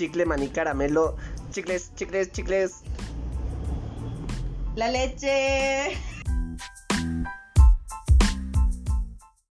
chicle, maní, caramelo, chicles, chicles, chicles. La leche.